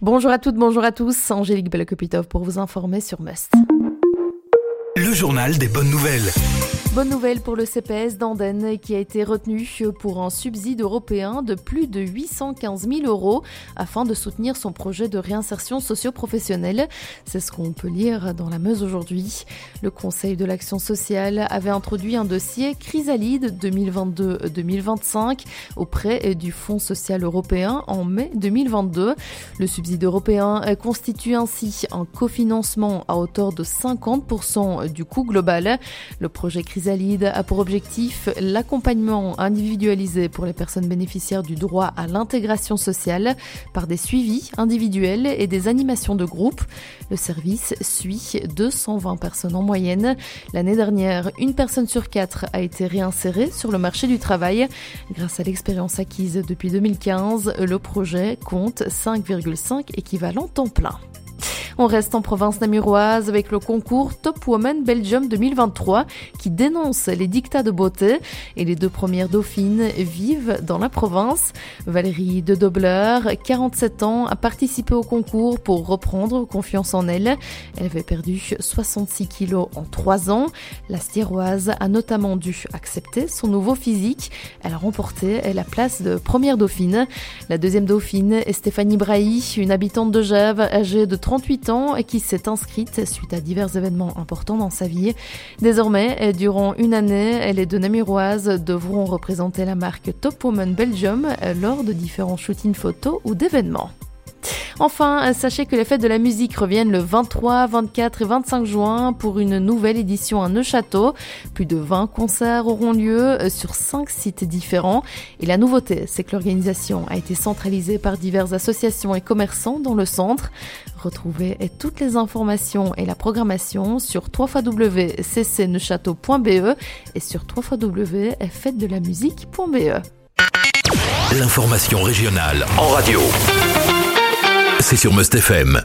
Bonjour à toutes, bonjour à tous, Angélique Belokopitov pour vous informer sur Must. Le journal des bonnes nouvelles. Bonne nouvelle pour le CPS d'Andenne qui a été retenu pour un subside européen de plus de 815 000 euros afin de soutenir son projet de réinsertion socio-professionnelle. C'est ce qu'on peut lire dans la Meuse aujourd'hui. Le Conseil de l'action sociale avait introduit un dossier Chrysalide 2022-2025 auprès du Fonds social européen en mai 2022. Le subside européen constitue ainsi un cofinancement à hauteur de 50% du coût global. Le projet Chrysalide Chrysalide a pour objectif l'accompagnement individualisé pour les personnes bénéficiaires du droit à l'intégration sociale par des suivis individuels et des animations de groupe. Le service suit 220 personnes en moyenne. L'année dernière, une personne sur quatre a été réinsérée sur le marché du travail. Grâce à l'expérience acquise depuis 2015, le projet compte 5,5 équivalents temps plein. On reste en province namuroise avec le concours Top Woman Belgium 2023 qui dénonce les dictats de beauté et les deux premières dauphines vivent dans la province. Valérie de Dobler, 47 ans, a participé au concours pour reprendre confiance en elle. Elle avait perdu 66 kilos en 3 ans. La stiéroise a notamment dû accepter son nouveau physique. Elle a remporté la place de première dauphine. La deuxième dauphine est Stéphanie Brahi, une habitante de Gève âgée de 38 ans et qui s'est inscrite suite à divers événements importants dans sa vie. Désormais, durant une année, les deux Namuroises devront représenter la marque Top Woman Belgium lors de différents shootings photos ou d'événements. Enfin, sachez que les fêtes de la musique reviennent le 23, 24 et 25 juin pour une nouvelle édition à Neuchâteau. Plus de 20 concerts auront lieu sur 5 sites différents. Et la nouveauté, c'est que l'organisation a été centralisée par diverses associations et commerçants dans le centre. Retrouvez toutes les informations et la programmation sur www.ccneuchâteau.be et sur www.fêtedelamusique.be. L'information régionale en radio. C'est sur Must FM.